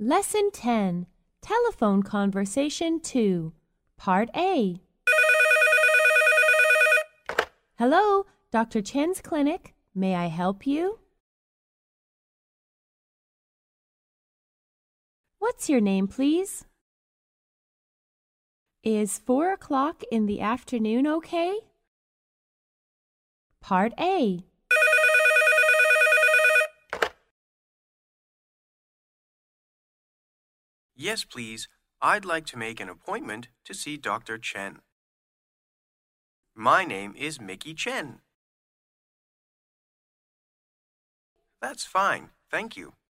Lesson 10 Telephone Conversation 2 Part A Hello, Dr. Chen's clinic. May I help you? What's your name, please? Is four o'clock in the afternoon okay? Part A Yes, please. I'd like to make an appointment to see Dr. Chen. My name is Micky Chen. That's fine. Thank you.